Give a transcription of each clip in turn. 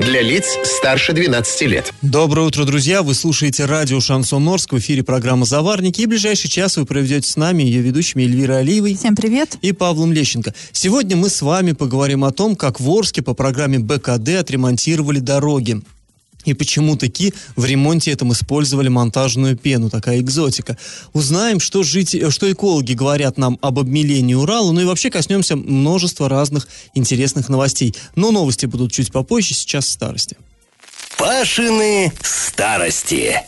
Для лиц старше 12 лет. Доброе утро, друзья! Вы слушаете радио «Шансон Орск», в эфире программа «Заварники». И ближайший час вы проведете с нами, ее ведущими Эльвирой Алиевой. Всем привет! И Павлом Лещенко. Сегодня мы с вами поговорим о том, как в Орске по программе БКД отремонтировали дороги и почему таки в ремонте этом использовали монтажную пену, такая экзотика. Узнаем, что, жители, что экологи говорят нам об обмелении Урала, ну и вообще коснемся множества разных интересных новостей. Но новости будут чуть попозже, сейчас старости. Пашины старости.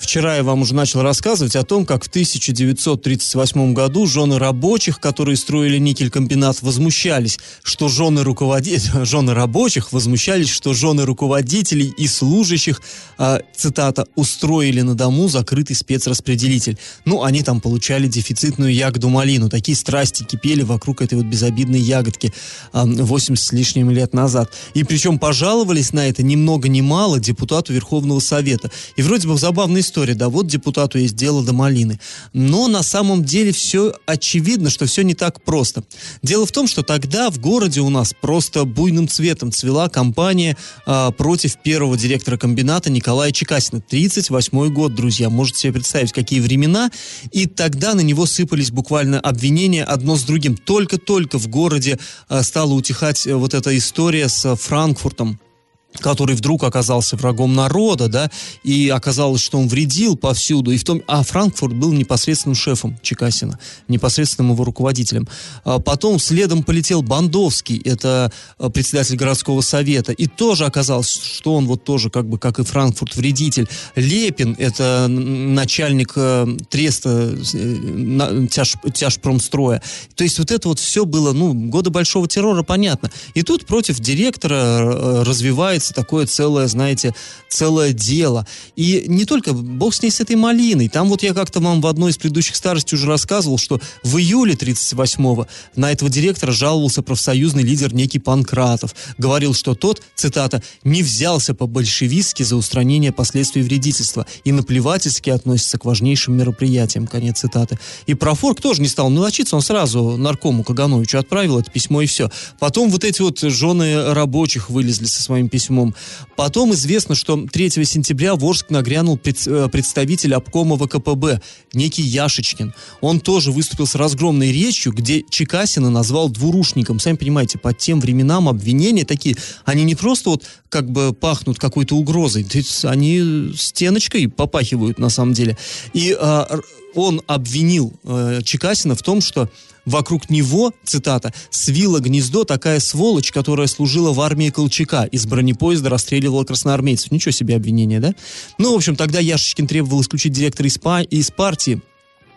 Вчера я вам уже начал рассказывать о том, как в 1938 году жены рабочих, которые строили никель-комбинат, возмущались, что жены, руководителей, жены рабочих возмущались, что жены руководителей и служащих, э, цитата, устроили на дому закрытый спецраспределитель. Ну, они там получали дефицитную ягоду малину. Такие страсти кипели вокруг этой вот безобидной ягодки э, 80 с лишним лет назад. И причем пожаловались на это ни много ни мало депутату Верховного Совета. И вроде бы забавная история, да, вот депутату есть дело до малины. Но на самом деле все очевидно, что все не так просто. Дело в том, что тогда в городе у нас просто буйным цветом цвела кампания э, против первого директора комбината Николая Чекасина. 38 год, друзья, можете себе представить, какие времена. И тогда на него сыпались буквально обвинения одно с другим. Только-только в городе э, стала утихать э, вот эта история с Франкфуртом который вдруг оказался врагом народа, да, и оказалось, что он вредил повсюду, и в том, а Франкфурт был непосредственным шефом Чекасина, непосредственным его руководителем. А потом следом полетел Бандовский, это а, председатель городского совета, и тоже оказалось, что он вот тоже, как бы, как и Франкфурт, вредитель. Лепин, это начальник э, треста э, тяж, тяжпромстроя. То есть вот это вот все было, ну, годы большого террора, понятно. И тут против директора э, развивает получается такое целое, знаете, целое дело. И не только, бог с ней, с этой малиной. Там вот я как-то вам в одной из предыдущих старостей уже рассказывал, что в июле 38-го на этого директора жаловался профсоюзный лидер некий Панкратов. Говорил, что тот, цитата, «не взялся по-большевистски за устранение последствий вредительства и наплевательски относится к важнейшим мероприятиям». Конец цитаты. И Профорг тоже не стал мелочиться, он сразу наркому Кагановичу отправил это письмо и все. Потом вот эти вот жены рабочих вылезли со своим письмом письмом. Потом известно, что 3 сентября в Орск нагрянул э, представитель обкома ВКПБ, некий Яшечкин. Он тоже выступил с разгромной речью, где Чекасина назвал двурушником. Сами понимаете, по тем временам обвинения такие, они не просто вот как бы пахнут какой-то угрозой, они стеночкой попахивают на самом деле. И а, он обвинил э, Чекасина в том, что вокруг него, цитата, «свила гнездо такая сволочь, которая служила в армии Колчака, из бронепоезда расстреливала красноармейцев». Ничего себе обвинение, да? Ну, в общем, тогда Яшечкин требовал исключить директора из, па- из партии,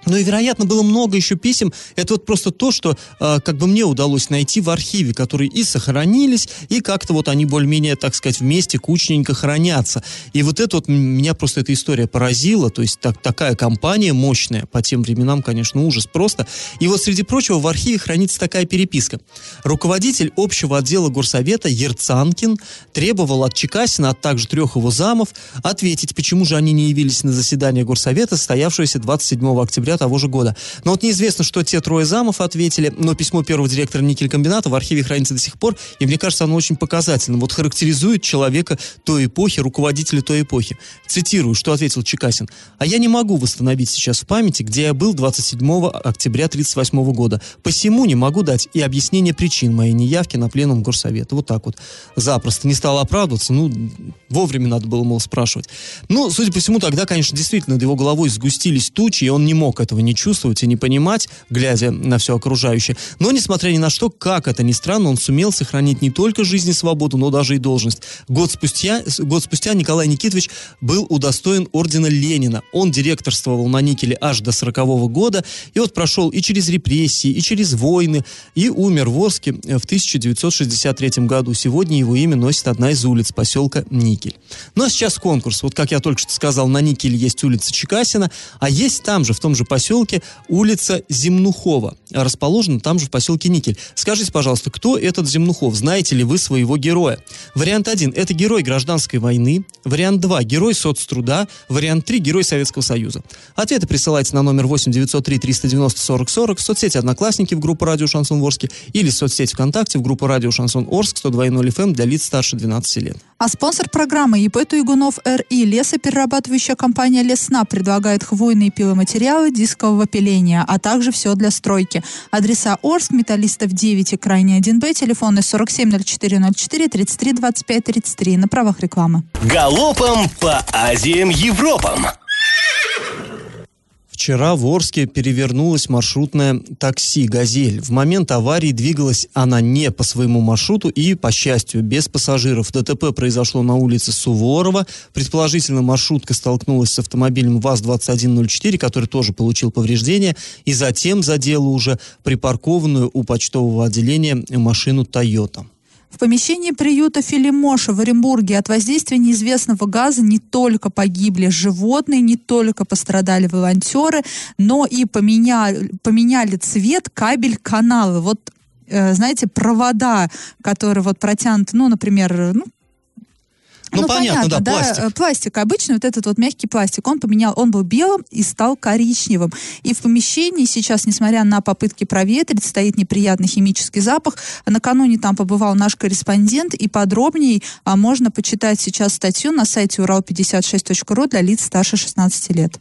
ну и, вероятно, было много еще писем. Это вот просто то, что э, как бы мне удалось найти в архиве, которые и сохранились, и как-то вот они более-менее, так сказать, вместе кучненько хранятся. И вот это вот меня просто эта история поразила. То есть так, такая компания мощная, по тем временам, конечно, ужас просто. И вот, среди прочего, в архиве хранится такая переписка. Руководитель общего отдела горсовета Ерцанкин требовал от Чекасина, а также трех его замов, ответить, почему же они не явились на заседание горсовета, состоявшееся 27 октября октября того же года. Но вот неизвестно, что те трое замов ответили, но письмо первого директора никель-комбината в архиве хранится до сих пор, и мне кажется, оно очень показательным. Вот характеризует человека той эпохи, руководителя той эпохи. Цитирую, что ответил Чекасин. «А я не могу восстановить сейчас в памяти, где я был 27 октября 1938 года. Посему не могу дать и объяснение причин моей неявки на пленум горсовета». Вот так вот. Запросто. Не стал оправдываться. Ну, вовремя надо было, мол, спрашивать. Ну, судя по всему, тогда, конечно, действительно над его головой сгустились тучи, и он не мог этого не чувствовать и не понимать, глядя на все окружающее. Но, несмотря ни на что, как это ни странно, он сумел сохранить не только жизнь и свободу, но даже и должность. Год спустя, год спустя Николай Никитович был удостоен ордена Ленина. Он директорствовал на никеле аж до 40 -го года, и вот прошел и через репрессии, и через войны, и умер в Орске в 1963 году. Сегодня его имя носит одна из улиц поселка Никель. Ну а сейчас конкурс. Вот как я только что сказал, на Никеле есть улица Чекасина, а есть там же, в том же поселке улица Земнухова. Расположена там же в поселке Никель. Скажите, пожалуйста, кто этот Земнухов? Знаете ли вы своего героя? Вариант 1 – это герой гражданской войны. Вариант 2 – герой соцтруда. Вариант 3 – герой Советского Союза. Ответы присылайте на номер 8 903 390 40 40 в соцсети «Одноклассники» в группу «Радио Шансон Орске» или в соцсети ВКонтакте в группу «Радио Шансон Орск» 102.0 FM для лиц старше 12 лет. А спонсор программы ИП Туйгунов РИ лесоперерабатывающая компания Лесна предлагает хвойные пиломатериалы дискового пиления, а также все для стройки. Адреса Орск, Металлистов 9 и Крайний 1Б, телефоны 470404 33 25 33 на правах рекламы. Галопом по Азиям Европам! Вчера в Орске перевернулось маршрутное такси «Газель». В момент аварии двигалась она не по своему маршруту и, по счастью, без пассажиров. ДТП произошло на улице Суворова. Предположительно, маршрутка столкнулась с автомобилем ВАЗ-2104, который тоже получил повреждения, и затем задела уже припаркованную у почтового отделения машину «Тойота». В помещении приюта Филимоша в Оренбурге от воздействия неизвестного газа не только погибли животные, не только пострадали волонтеры, но и поменяли, поменяли цвет кабель каналы. Вот э, знаете, провода, которые вот протянуты, ну, например, ну, ну, ну понятно, понятно, да, пластик. Пластик обычный, вот этот вот мягкий пластик, он поменял, он был белым и стал коричневым. И в помещении сейчас, несмотря на попытки проветрить, стоит неприятный химический запах. Накануне там побывал наш корреспондент, и подробнее а, можно почитать сейчас статью на сайте урал56.ру для лиц старше 16 лет.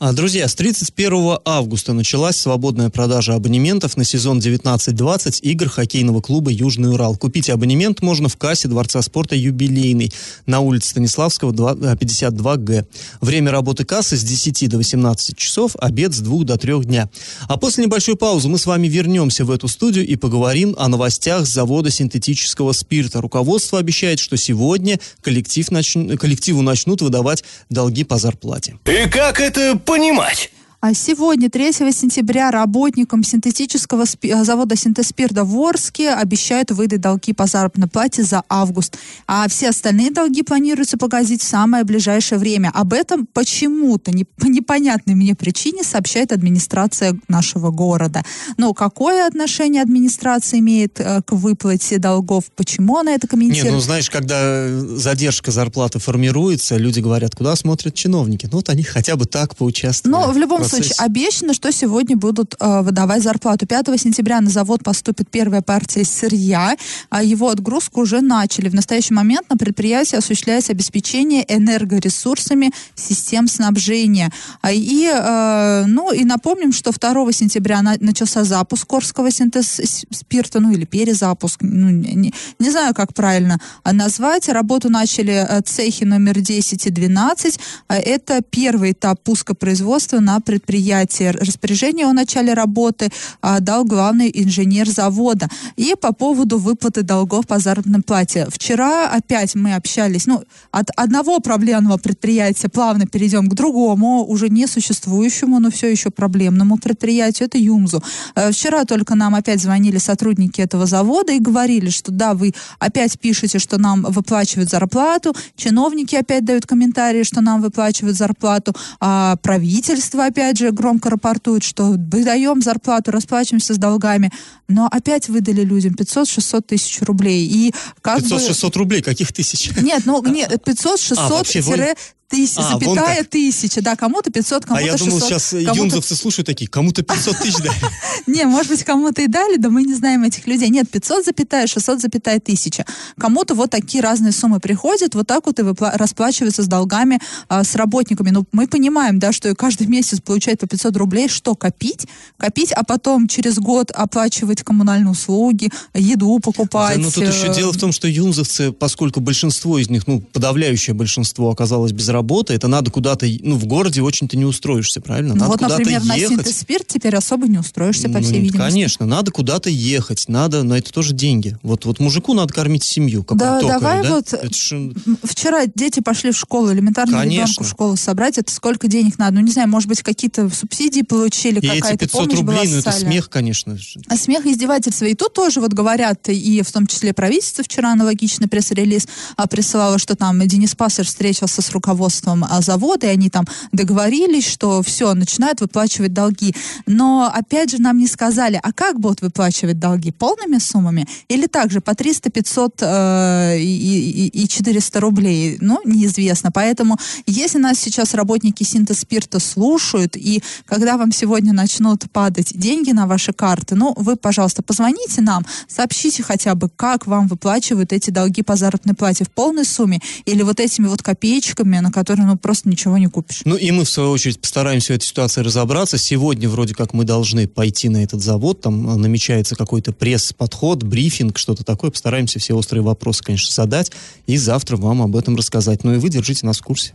А, друзья, с 31 августа началась свободная продажа абонементов на сезон 19-20 игр хоккейного клуба «Южный Урал». Купить абонемент можно в кассе Дворца спорта «Юбилейный» на улице Станиславского, 52Г. Э, Время работы кассы с 10 до 18 часов, обед с 2 до 3 дня. А после небольшой паузы мы с вами вернемся в эту студию и поговорим о новостях завода синтетического спирта. Руководство обещает, что сегодня коллектив нач... коллективу начнут выдавать долги по зарплате. И как это понимать? А сегодня, 3 сентября, работникам синтетического спи- завода «Синтеспирда» в Орске обещают выдать долги по заработной плате за август. А все остальные долги планируется погасить в самое ближайшее время. Об этом почему-то, не, по непонятной мне причине, сообщает администрация нашего города. Но какое отношение администрация имеет э, к выплате долгов? Почему она это комментирует? Не, ну знаешь, когда задержка зарплаты формируется, люди говорят, куда смотрят чиновники. Ну вот они хотя бы так поучаствовали. Но в любом случае, обещано, что сегодня будут э, выдавать зарплату. 5 сентября на завод поступит первая партия сырья. А его отгрузку уже начали. В настоящий момент на предприятии осуществляется обеспечение энергоресурсами систем снабжения. А, и, э, ну, и напомним, что 2 сентября на, начался запуск Корского синтез спирта, ну или перезапуск, ну, не, не знаю, как правильно назвать. Работу начали э, цехи номер 10 и 12. А это первый этап пуска производства на предприятии предприятия. Распоряжение о начале работы а, дал главный инженер завода. И по поводу выплаты долгов по заработной плате. Вчера опять мы общались, ну, от одного проблемного предприятия плавно перейдем к другому, уже не существующему, но все еще проблемному предприятию, это ЮМЗу. Э, вчера только нам опять звонили сотрудники этого завода и говорили, что да, вы опять пишете, что нам выплачивают зарплату, чиновники опять дают комментарии, что нам выплачивают зарплату, а правительство опять опять же громко рапортуют, что выдаем зарплату, расплачиваемся с долгами, но опять выдали людям 500-600 тысяч рублей. И как 500-600 бы... рублей? Каких тысяч? Нет, ну нет, 500-600 а, тысяч, а, запятая тысяча, да, кому-то 500, кому-то 600. А я думал, сейчас юнзовцы слушают такие, кому-то 500 тысяч дали. Не, может быть, кому-то и дали, да мы не знаем этих людей. Нет, 500 запятая, 600 запятая тысяча. Кому-то вот такие разные суммы приходят, вот так вот и расплачиваются с долгами, а, с работниками. Ну, мы понимаем, да, что каждый месяц получать по 500 рублей, что копить? Копить, а потом через год оплачивать коммунальные услуги, еду покупать. Да, ну, тут еще э, дело в том, что юнзовцы, поскольку большинство из них, ну, подавляющее большинство оказалось без работы, работа, это надо куда-то, ну, в городе очень-то не устроишься, правильно? Ну, надо вот, куда-то например, ехать. на Синтеспирт теперь особо не устроишься, по ну, всей видимости. Конечно, надо куда-то ехать, надо, на это тоже деньги. Вот, вот мужику надо кормить семью, как да, токарю, давай да? вот, ж... вчера дети пошли в школу, элементарно Конечно. ребенку в школу собрать, это сколько денег надо? Ну, не знаю, может быть, какие-то субсидии получили, и какая-то эти 500 рублей, ну, это смех, конечно. А смех, издевательство. И тут тоже вот говорят, и в том числе правительство вчера аналогичный пресс-релиз а, присылало, что там Денис Пассер встретился с руководством руководством а, завода, и они там договорились, что все, начинают выплачивать долги. Но, опять же, нам не сказали, а как будут выплачивать долги? Полными суммами? Или также по 300, 500 э, и, и, и 400 рублей? Ну, неизвестно. Поэтому, если нас сейчас работники синтез спирта слушают, и когда вам сегодня начнут падать деньги на ваши карты, ну, вы, пожалуйста, позвоните нам, сообщите хотя бы, как вам выплачивают эти долги по заработной плате в полной сумме или вот этими вот копеечками, на которые, ну, просто ничего не купишь. Ну, и мы, в свою очередь, постараемся в этой ситуации разобраться. Сегодня вроде как мы должны пойти на этот завод, там а, намечается какой-то пресс-подход, брифинг, что-то такое. Постараемся все острые вопросы, конечно, задать, и завтра вам об этом рассказать. Ну и вы держите нас в курсе.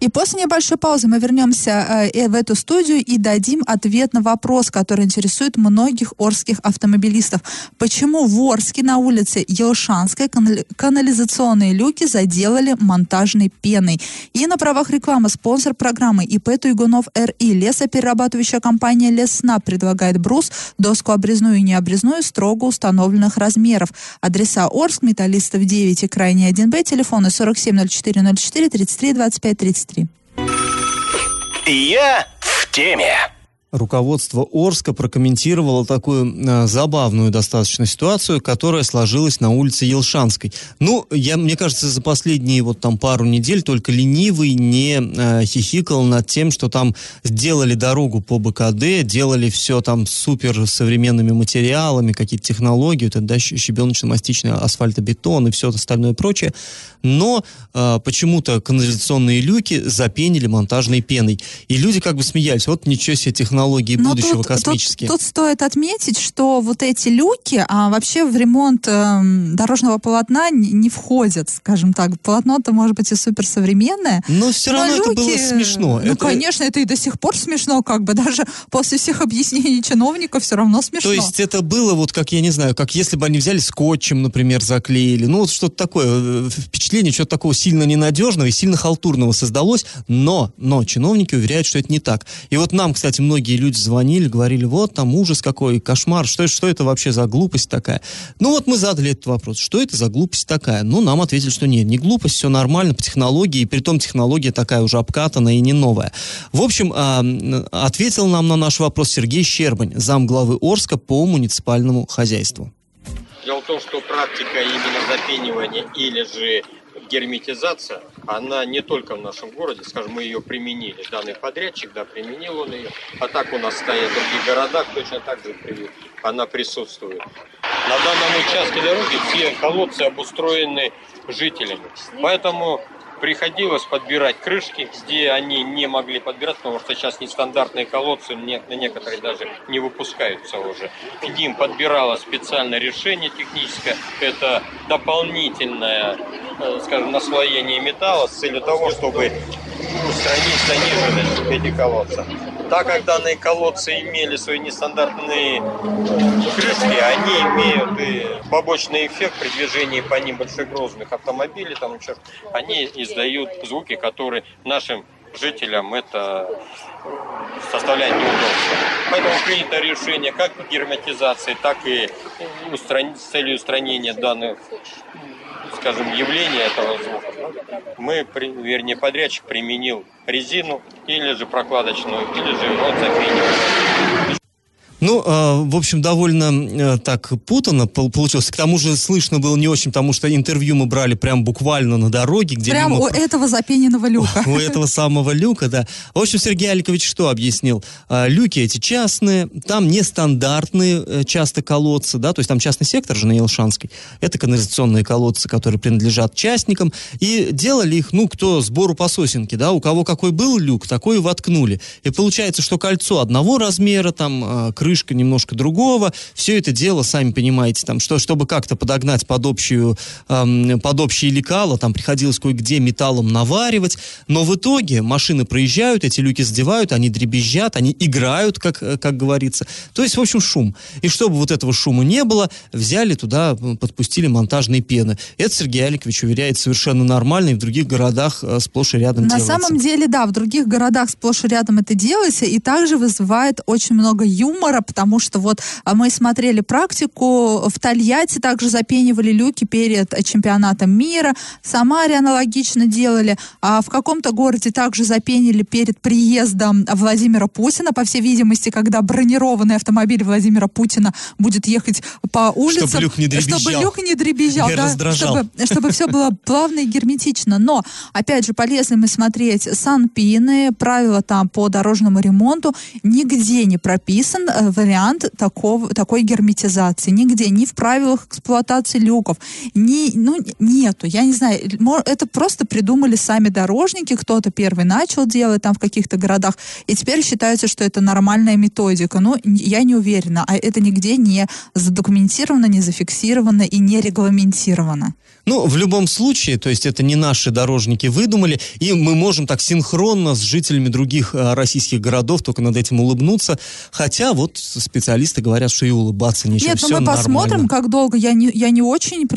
И после небольшой паузы мы вернемся э, в эту студию и дадим ответ на вопрос, который интересует многих орских автомобилистов. Почему в Орске на улице Елшанской канализационные люки заделали монтажной пеной? И на правах рекламы спонсор программы ИП Туйгунов РИ лесоперерабатывающая компания Лесна предлагает брус, доску обрезную и необрезную строго установленных размеров. Адреса Орск, Металлистов 9 и крайний 1Б, телефоны 470404 33 25 33. Я в теме руководство Орска прокомментировало такую э, забавную достаточно ситуацию, которая сложилась на улице Елшанской. Ну, я, мне кажется, за последние вот там пару недель только ленивый не э, хихикал над тем, что там сделали дорогу по БКД, делали все там супер современными материалами, какие-то технологии, это да, щебеночно-мастичный асфальтобетон и все остальное прочее. Но э, почему-то канализационные люки запенили монтажной пеной. И люди как бы смеялись, вот ничего себе технологии технологии Но будущего тут, космические. Тут, тут стоит отметить, что вот эти люки а, вообще в ремонт э, дорожного полотна не, не входят, скажем так. Полотно-то может быть и суперсовременное. Но все но равно люки, это было смешно. Ну, это... конечно, это и до сих пор смешно, как бы даже после всех объяснений чиновников все равно смешно. То есть это было вот как, я не знаю, как если бы они взяли скотчем, например, заклеили. Ну, вот что-то такое. Э, впечатление чего-то такого сильно ненадежного и сильно халтурного создалось. Но, но чиновники уверяют, что это не так. И вот нам, кстати, многие многие люди звонили, говорили, вот там ужас какой, кошмар, что, что это вообще за глупость такая? Ну вот мы задали этот вопрос, что это за глупость такая? Ну, нам ответили, что нет, не глупость, все нормально по технологии, и при том технология такая уже обкатанная и не новая. В общем, ответил нам на наш вопрос Сергей Щербань, зам главы Орска по муниципальному хозяйству. Дело в том, что практика именно запенивания или же герметизация, она не только в нашем городе, скажем, мы ее применили, данный подрядчик, да, применил он ее, а так у нас стоят в других городах, точно так же она присутствует. На данном участке дороги все колодцы обустроены жителями, поэтому приходилось подбирать крышки, где они не могли подбирать, потому что сейчас нестандартные колодцы, некоторые даже не выпускаются уже. К ним подбиралось специальное решение техническое, это дополнительное, э, скажем, наслоение металла с целью того, чтобы устранить заниженность этих колодцев. Так как данные колодцы имели свои нестандартные крышки, они имеют и побочный эффект при движении по ним большегрузных автомобилей, там еще, они издают звуки, которые нашим жителям это составляет неудобство. Поэтому принято решение как герметизации, так и устран... с целью устранения данных скажем, явление этого звука, мы, вернее, подрядчик применил резину или же прокладочную, или же вот запенивание. Ну, э, в общем, довольно э, так путано получилось. К тому же слышно было не очень, потому что интервью мы брали прям буквально на дороге. Где прям мимо... у этого запененного люка. У этого самого люка, да. В общем, Сергей Аликович что объяснил? Э, люки эти частные, там нестандартные э, часто колодцы, да, то есть там частный сектор же на Елшанской. Это канализационные колодцы, которые принадлежат частникам. И делали их, ну, кто сбору по сосенке, да, у кого какой был люк, такой и воткнули. И получается, что кольцо одного размера, там, крыша крышка немножко другого. Все это дело, сами понимаете, там, что, чтобы как-то подогнать под, общую, эм, под общие лекала, там приходилось кое-где металлом наваривать. Но в итоге машины проезжают, эти люки задевают, они дребезжат, они играют, как, э, как говорится. То есть, в общем, шум. И чтобы вот этого шума не было, взяли туда, подпустили монтажные пены. Это Сергей Аликович уверяет совершенно нормально, и в других городах э, сплошь и рядом На делается. самом деле, да, в других городах сплошь и рядом это делается, и также вызывает очень много юмора, потому что вот а, мы смотрели практику, в Тольятти также запенивали люки перед чемпионатом мира, в Самаре аналогично делали, а в каком-то городе также запенили перед приездом Владимира Путина, по всей видимости, когда бронированный автомобиль Владимира Путина будет ехать по улицам. Чтобы люк не дребезжал. Чтобы люк не дребезжал, Не да, раздражал. чтобы, чтобы все было плавно и герметично. Но, опять же, полезно мы смотреть санпины, правила там по дорожному ремонту. Нигде не прописан э, вариант такого, такой герметизации. Нигде, ни в правилах эксплуатации люков, ни, ну, нету. Я не знаю, это просто придумали сами дорожники, кто-то первый начал делать там в каких-то городах, и теперь считается, что это нормальная методика. Ну, я не уверена, а это нигде не задокументировано, не зафиксировано и не регламентировано. Ну, в любом случае, то есть это не наши дорожники выдумали, и мы можем так синхронно с жителями других э, российских городов только над этим улыбнуться, хотя вот специалисты говорят, что и улыбаться нечего, Нет, ну все мы посмотрим, нормально. как долго. Я не, я не очень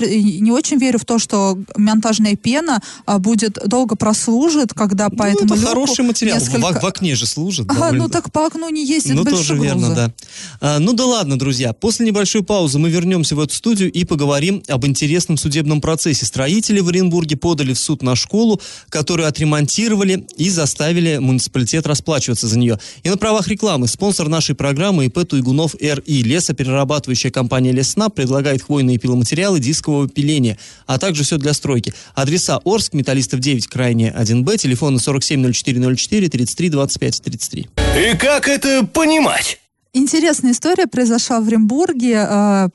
не очень верю в то, что монтажная пена а, будет долго прослужит, когда по Ну, этому это хороший материал, в- несколько- в, окне же служит. Ага, довольно- ну так по окну не ездит Ну, тоже верно, грузы. да. А, ну да ладно, друзья. После небольшой паузы мы вернемся в эту студию и поговорим об интересном судебном процессе. Строители в Оренбурге подали в суд на школу, которую отремонтировали и заставили муниципалитет расплачиваться за нее. И на правах рекламы спонсор нашей программы ИП Туйгунов РИ. Лесоперерабатывающая компания Леснаб предлагает хвойные пиломатериалы дискового пиления, а также все для стройки. Адреса Орск, Металлистов 9, крайне 1Б, телефоны 470404 33 25 33. И как это понимать? Интересная история произошла в Оренбурге.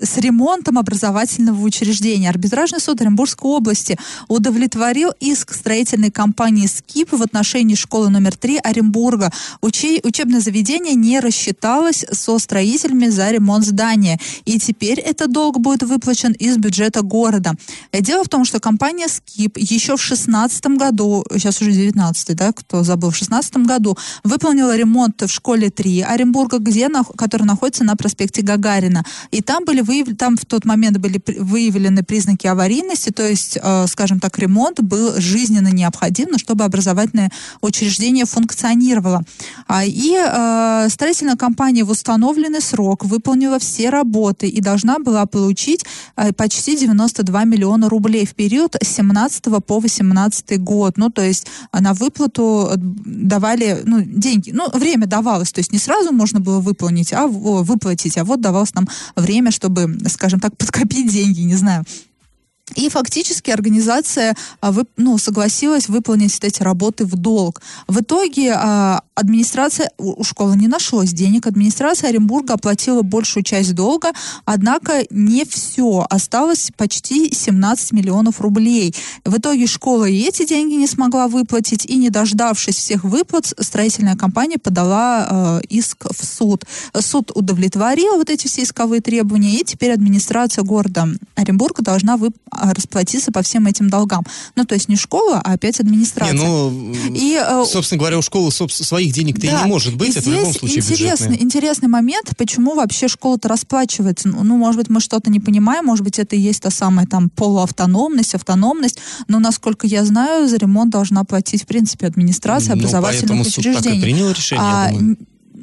С ремонтом образовательного учреждения. Арбитражный суд Оренбургской области удовлетворил иск строительной компании «Скип» в отношении школы номер 3 Оренбурга. Учи- учебное заведение не рассчиталось со строителями за ремонт здания. И теперь этот долг будет выплачен из бюджета города. Дело в том, что компания «Скип» еще в 2016 году, сейчас уже 19 да, кто забыл, в 2016 году выполнила ремонт в школе 3 Оренбурга, где, нах- который находится на проспекте Гагарина. И там были выявлены, там в тот момент были выявлены признаки аварийности, то есть, э, скажем так, ремонт был жизненно необходим, но чтобы образовательное учреждение функционировало. А, И э, строительная компания в установленный срок выполнила все работы и должна была получить э, почти 92 миллиона рублей в период с 17 по 18 год. Ну, то есть э, на выплату э, давали, ну, деньги, ну, время давалось, то есть не сразу можно было выполнить, а выплатить, а вот давалось нам время, чтобы, скажем так, подкопить деньги, не знаю. И фактически организация а, ну, согласилась выполнить эти работы в долг. В итоге а, администрация, у школы не нашлось денег, администрация Оренбурга оплатила большую часть долга, однако не все, осталось почти 17 миллионов рублей. В итоге школа и эти деньги не смогла выплатить, и не дождавшись всех выплат, строительная компания подала э, иск в суд. Суд удовлетворил вот эти все исковые требования, и теперь администрация города Оренбурга должна вып- а, расплатиться по всем этим долгам. Ну, то есть не школа, а опять Не, администрация. ну, И, э, собственно говоря, у школы своих денег-то и да. не может быть, И это в любом случае интересный, интересный момент, почему вообще школа-то расплачивается. Ну, ну, может быть, мы что-то не понимаем, может быть, это и есть та самая там полуавтономность, автономность, но, насколько я знаю, за ремонт должна платить, в принципе, администрация Ну, образовательных суд так и учреждений. принял решение, А,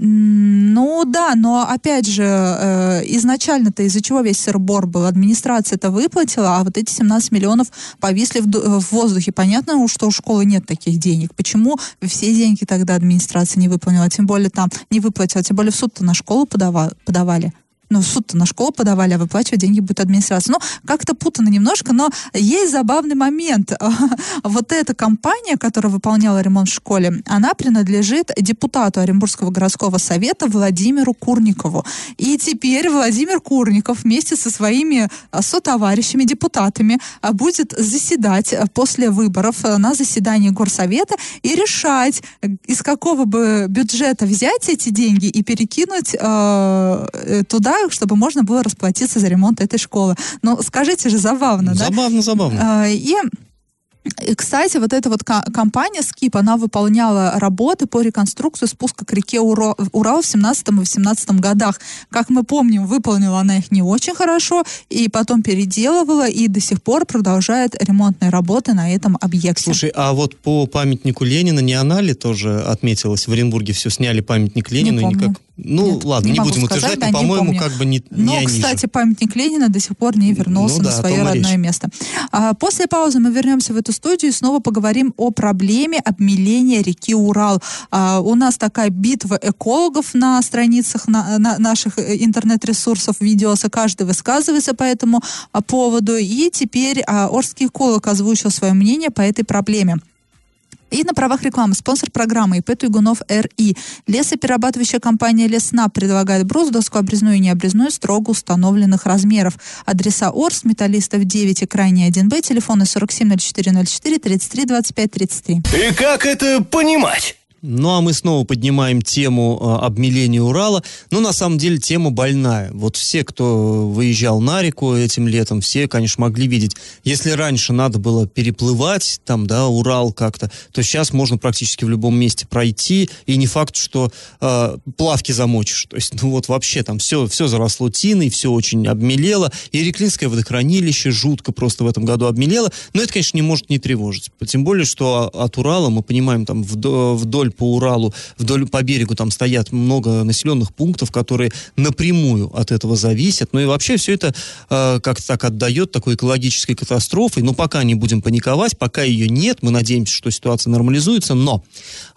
ну да, но опять же, э, изначально-то из-за чего весь сырбор был? Администрация это выплатила, а вот эти 17 миллионов повисли в, в воздухе. Понятно, что у школы нет таких денег. Почему все деньги тогда администрация не выполнила? Тем более там не выплатила, тем более в суд-то на школу подава- подавали. Ну, в суд-то на школу подавали, а выплачивать деньги будет администрация. Ну, как-то путано немножко, но есть забавный момент. Вот эта компания, которая выполняла ремонт в школе, она принадлежит депутату Оренбургского городского совета Владимиру Курникову. И теперь Владимир Курников вместе со своими а, сотоварищами, депутатами, а, будет заседать а, после выборов на заседании горсовета и решать, э, из какого бы бюджета взять эти деньги и перекинуть э, э, туда, чтобы можно было расплатиться за ремонт этой школы. Ну, скажите же, забавно, да? Забавно, забавно. А, И и, кстати, вот эта вот компания Скип, она выполняла работы по реконструкции спуска к реке Урал в 17 и 18 годах. Как мы помним, выполнила она их не очень хорошо, и потом переделывала, и до сих пор продолжает ремонтные работы на этом объекте. Слушай, а вот по памятнику Ленина не она ли тоже отметилась? В Оренбурге все сняли памятник Ленину и никак Ну, Нет, ладно, не не, будем сказать, утверждать, да, но, не по-моему, как бы не, не Но, они же. кстати, памятник Ленина до сих пор не вернулся Ну на да, о свое родное речь. место. А, после паузы мы вернемся в эту студию и снова поговорим о проблеме обмеления реки Урал. А, у нас такая битва экологов на страницах на- на- наших э, интернет-ресурсов, видеос, и каждый высказывается по этому а, поводу. И теперь а, Орский эколог озвучил свое мнение по этой проблеме. И на правах рекламы спонсор программы ИП Туйгунов РИ. Лесоперерабатывающая компания Лесна предлагает брус, доску обрезную и необрезную строго установленных размеров. Адреса Орс, Металлистов 9 и Крайний 1Б, телефоны 470404 33 25 33. И как это понимать? Ну, а мы снова поднимаем тему э, обмеления Урала. Ну, на самом деле, тема больная. Вот все, кто выезжал на реку этим летом, все, конечно, могли видеть. Если раньше надо было переплывать, там, да, Урал как-то, то сейчас можно практически в любом месте пройти, и не факт, что э, плавки замочишь. То есть, ну, вот вообще там все, все заросло тиной, все очень обмелело, и Реклинское водохранилище жутко просто в этом году обмелело, но это, конечно, не может не тревожить. Тем более, что от Урала, мы понимаем, там вдо- вдоль по Уралу, вдоль по берегу там стоят много населенных пунктов, которые напрямую от этого зависят. Ну и вообще все это э, как-то так отдает такой экологической катастрофой. Но пока не будем паниковать, пока ее нет, мы надеемся, что ситуация нормализуется. Но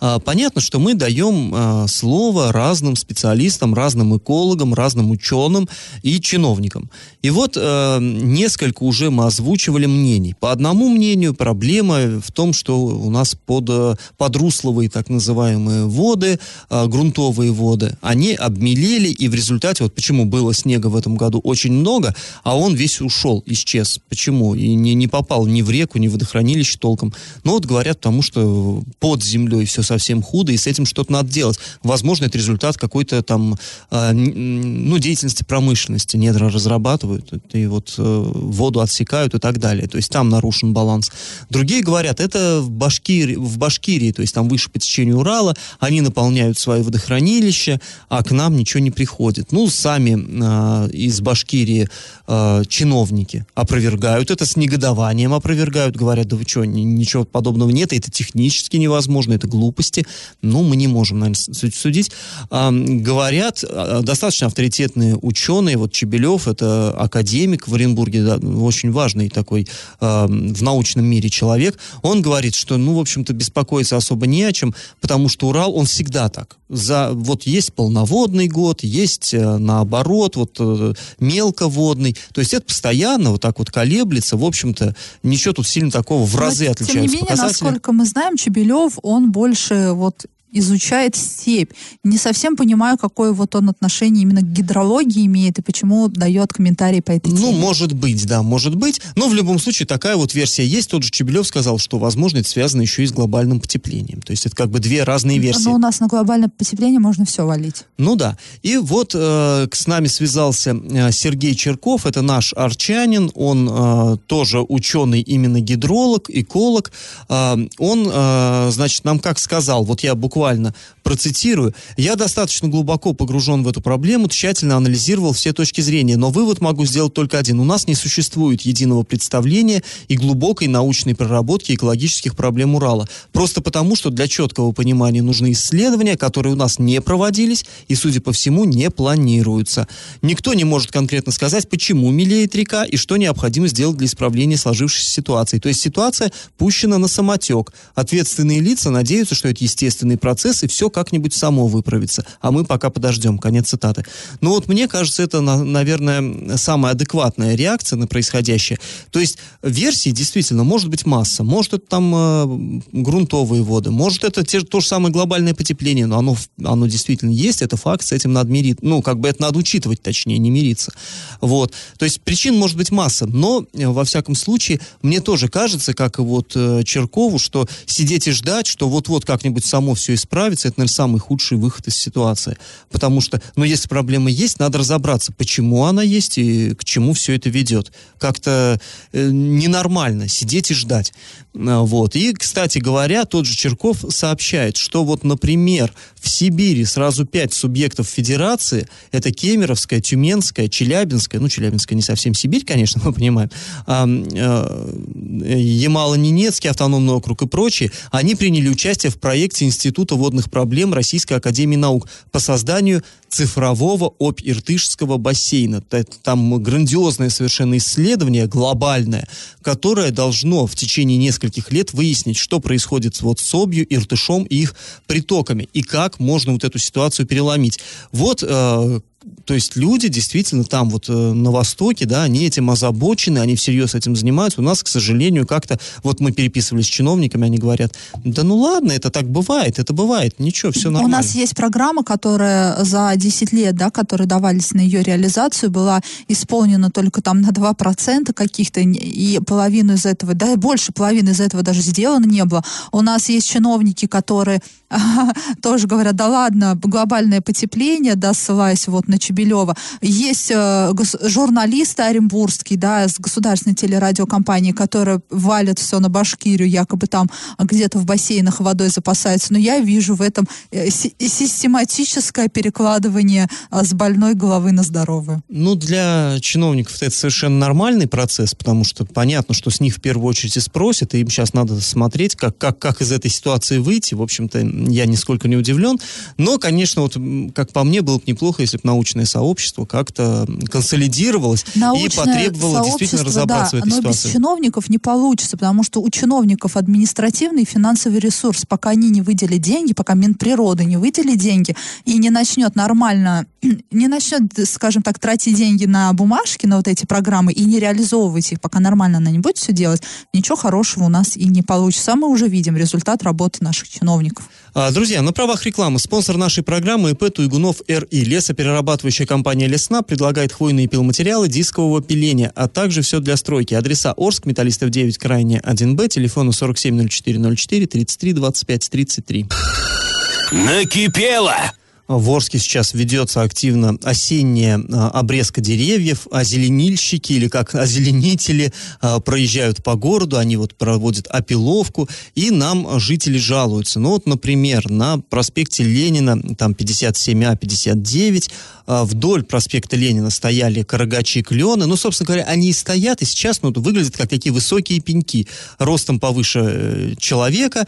э, понятно, что мы даем э, слово разным специалистам, разным экологам, разным ученым и чиновникам. И вот э, несколько уже мы озвучивали мнений. По одному мнению, проблема в том, что у нас под, э, подрусловые так называемые воды, э, грунтовые воды, они обмелели, и в результате, вот почему было снега в этом году очень много, а он весь ушел, исчез. Почему? И не, не попал ни в реку, ни в водохранилище толком. Но вот говорят, потому что под землей все совсем худо, и с этим что-то надо делать. Возможно, это результат какой-то там, н- ну, деятельности промышленности. Недра разрабатывают, и вот э, воду отсекают и так далее. То есть там нарушен баланс. Другие говорят, это в Башкирии, в Башкирии, то есть там выше по течению Урала, они наполняют свои водохранилища, а к нам ничего не приходит. Ну, сами э, из Башкирии э, чиновники опровергают это, с негодованием опровергают, говорят, да вы что, ни- ничего подобного нет, это технически невозможно, это глупости. Ну, мы не можем, наверное, судить. А, говорят, достаточно авторитетные ученые, вот Чебелев, это академик в Оренбурге, да, очень важный такой а, в научном мире человек, он говорит, что, ну, в общем-то, беспокоиться особо не о чем, потому что Урал, он всегда так. За, вот есть полноводный год, есть э, наоборот, вот э, мелководный, то есть это постоянно вот так вот колеблется, в общем-то, ничего тут сильно такого в Но, разы Тем не менее, показатели. насколько мы знаем, Чебелев, он больше вот изучает степь. Не совсем понимаю, какое вот он отношение именно к гидрологии имеет и почему дает комментарии по этой Ну, теме. может быть, да, может быть. Но в любом случае такая вот версия есть. Тот же Чебелев сказал, что, возможно, это связано еще и с глобальным потеплением. То есть это как бы две разные версии. Но у нас на глобальное потепление можно все валить. Ну да. И вот э, с нами связался э, Сергей Черков, это наш арчанин, он э, тоже ученый, именно гидролог, эколог. Э, он, э, значит, нам как сказал, вот я буквально процитирую, я достаточно глубоко погружен в эту проблему, тщательно анализировал все точки зрения, но вывод могу сделать только один. У нас не существует единого представления и глубокой научной проработки экологических проблем Урала. Просто потому, что для четкого понимания нужны исследования, которые у нас не проводились и, судя по всему, не планируются. Никто не может конкретно сказать, почему мелеет река и что необходимо сделать для исправления сложившейся ситуации. То есть ситуация пущена на самотек. Ответственные лица надеются, что это естественный процесс и все как-нибудь само выправится. А мы пока подождем. Конец цитаты. Ну вот мне кажется, это, на- наверное, самая адекватная реакция на происходящее. То есть версий действительно может быть масса. Может это там э, грунтовые воды, может это те, то же самое глобальное потепление, но оно, оно действительно есть, это факт, с этим надо мириться. Ну, как бы это надо учитывать, точнее, не мириться. Вот. То есть причин может быть масса, но э, во всяком случае мне тоже кажется, как и вот э, Черкову, что сидеть и ждать, что вот-вот как-нибудь само все исправится, это, наверное, самый худший выход из ситуации. Потому что, ну, если проблема есть, надо разобраться, почему она есть и к чему все это ведет. Как-то э, ненормально сидеть и ждать. А, Вот. И, кстати говоря, тот же Черков сообщает, что вот, например, в Сибири сразу пять субъектов федерации, это Кемеровская, Тюменская, Челябинская, ну, Челябинская не совсем Сибирь, конечно, мы понимаем, а, э, Ямало-Ненецкий автономный округ и прочие, они приняли участие в проекте Института водных проблем Российской Академии Наук по созданию цифрового Обь-Иртышского бассейна. Там грандиозное совершенно исследование, глобальное, которое должно в течение нескольких лет выяснить, что происходит вот с Обью, Иртышом и их притоками, и как можно вот эту ситуацию переломить. Вот э, то есть люди действительно там вот э, на Востоке, да, они этим озабочены, они всерьез этим занимаются. У нас, к сожалению, как-то, вот мы переписывались с чиновниками, они говорят, да ну ладно, это так бывает, это бывает, ничего, все нормально. У нас есть программа, которая за 10 лет, да, которые давались на ее реализацию, была исполнена только там на 2% каких-то, и половину из этого, да, больше половины из этого даже сделано не было. У нас есть чиновники, которые тоже говорят, да ладно, глобальное потепление, да, ссылаясь вот на Чебелева. Есть э, журналисты оренбургские, да, с государственной телерадиокомпании, которые валят все на Башкирию, якобы там где-то в бассейнах водой запасаются. Но я вижу в этом э, систематическое перекладывание э, с больной головы на здоровую. Ну, для чиновников это совершенно нормальный процесс, потому что понятно, что с них в первую очередь и спросят, и им сейчас надо смотреть, как, как, как из этой ситуации выйти. В общем-то, я нисколько не удивлен. Но, конечно, вот, как по мне, было бы неплохо, если бы научное сообщество как-то консолидировалось научное и потребовало действительно разобраться да, в этой ситуации. без чиновников не получится, потому что у чиновников административный и финансовый ресурс. Пока они не выделят деньги, пока Минприроды не выделит деньги и не начнет нормально, не начнет, скажем так, тратить деньги на бумажки, на вот эти программы и не реализовывать их, пока нормально она не будет все делать, ничего хорошего у нас и не получится. А мы уже видим результат работы наших чиновников. А, друзья, на правах рекламы спонсор нашей программы ИП Туйгунов РИ. Лесоперерабатывающая компания Лесна предлагает хвойные пиломатериалы дискового пиления, а также все для стройки. Адреса Орск, Металлистов 9, крайне 1Б, телефону 470404 33 25 33. Накипело! В Орске сейчас ведется активно осенняя а, обрезка деревьев, озеленильщики или как озеленители а, проезжают по городу, они вот проводят опиловку, и нам жители жалуются. Ну вот, например, на проспекте Ленина, там 57А, 59, а, вдоль проспекта Ленина стояли карагачи и клены, ну, собственно говоря, они и стоят, и сейчас ну, выглядят как такие высокие пеньки, ростом повыше э, человека,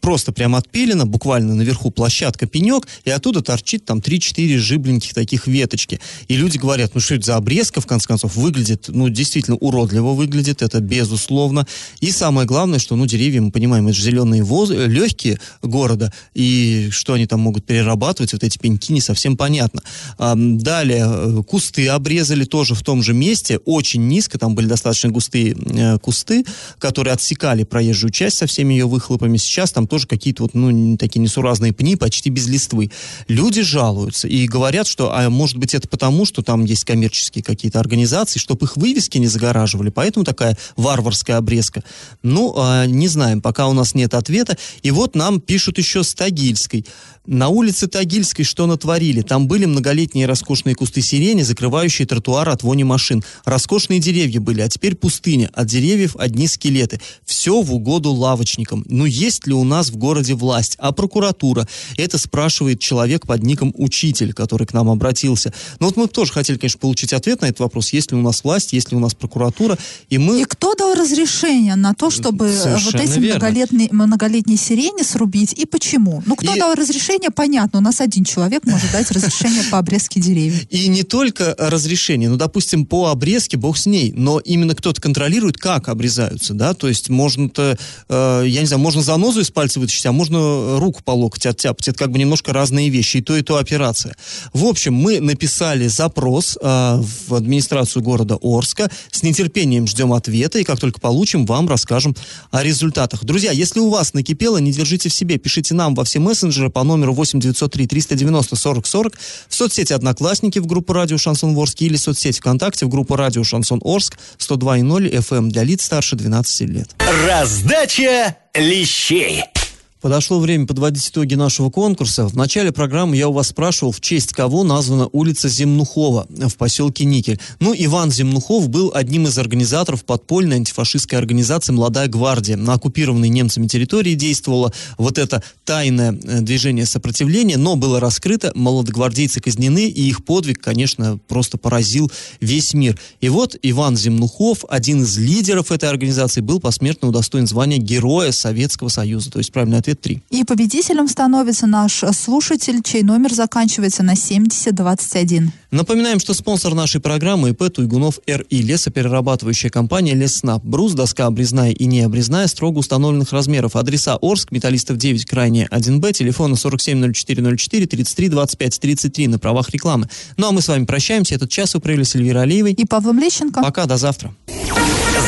просто прям отпилено, буквально наверху площадка, пенек, и от оттуда торчит там 3-4 жибленьких таких веточки. И люди говорят, ну что это за обрезка, в конце концов, выглядит, ну, действительно уродливо выглядит, это безусловно. И самое главное, что, ну, деревья, мы понимаем, это же зеленые воз... легкие города, и что они там могут перерабатывать, вот эти пеньки, не совсем понятно. А, далее, э, кусты обрезали тоже в том же месте, очень низко, там были достаточно густые э, кусты, которые отсекали проезжую часть со всеми ее выхлопами. Сейчас там тоже какие-то вот, ну, такие несуразные пни, почти без листвы люди жалуются и говорят, что, а может быть, это потому, что там есть коммерческие какие-то организации, чтобы их вывески не загораживали, поэтому такая варварская обрезка. Ну, а, не знаем, пока у нас нет ответа. И вот нам пишут еще с Тагильской. На улице Тагильской что натворили? Там были многолетние роскошные кусты сирени, закрывающие тротуар от вони машин. Роскошные деревья были, а теперь пустыня. От деревьев одни скелеты. Все в угоду лавочникам. Ну, есть ли у нас в городе власть? А прокуратура? Это спрашивает человек под ником Учитель, который к нам обратился. Но вот мы тоже хотели, конечно, получить ответ на этот вопрос. Есть ли у нас власть, есть ли у нас прокуратура? И, мы... и кто дал разрешение на то, чтобы Совершенно вот эти многолетние, многолетние сирени срубить? И почему? Ну, кто и... дал разрешение? разрешение понятно. У нас один человек может дать разрешение по обрезке деревьев. И не только разрешение, ну, допустим, по обрезке, бог с ней, но именно кто-то контролирует, как обрезаются, да, то есть можно-то, э, я не знаю, можно занозу из пальца вытащить, а можно руку по локоть оттяпать. Это как бы немножко разные вещи, и то, и то операция. В общем, мы написали запрос э, в администрацию города Орска, с нетерпением ждем ответа, и как только получим, вам расскажем о результатах. Друзья, если у вас накипело, не держите в себе, пишите нам во все мессенджеры по номеру номеру 8 903 390 40 40, в соцсети «Одноклассники» в группу «Радио Шансон Орск» или в соцсети ВКонтакте в группу «Радио Шансон Орск» 102.0 FM для лиц старше 12 лет. Раздача лещей. Подошло время подводить итоги нашего конкурса. В начале программы я у вас спрашивал, в честь кого названа улица Земнухова в поселке Никель. Ну, Иван Земнухов был одним из организаторов подпольной антифашистской организации «Молодая гвардия». На оккупированной немцами территории действовало вот это тайное э, движение сопротивления, но было раскрыто, молодогвардейцы казнены, и их подвиг, конечно, просто поразил весь мир. И вот Иван Земнухов, один из лидеров этой организации, был посмертно удостоен звания Героя Советского Союза. То есть правильный ответ 7073. И победителем становится наш слушатель, чей номер заканчивается на 7021. Напоминаем, что спонсор нашей программы ИП Туйгунов РИ, лесоперерабатывающая компания Леснап. Брус, доска обрезная и необрезная, строго установленных размеров. Адреса Орск, Металлистов 9, крайне 1Б, телефона 470404 33 25 33 на правах рекламы. Ну а мы с вами прощаемся. Этот час вы провели с Эльвирой Алиевой. И Павлом Лещенко. Пока, до завтра.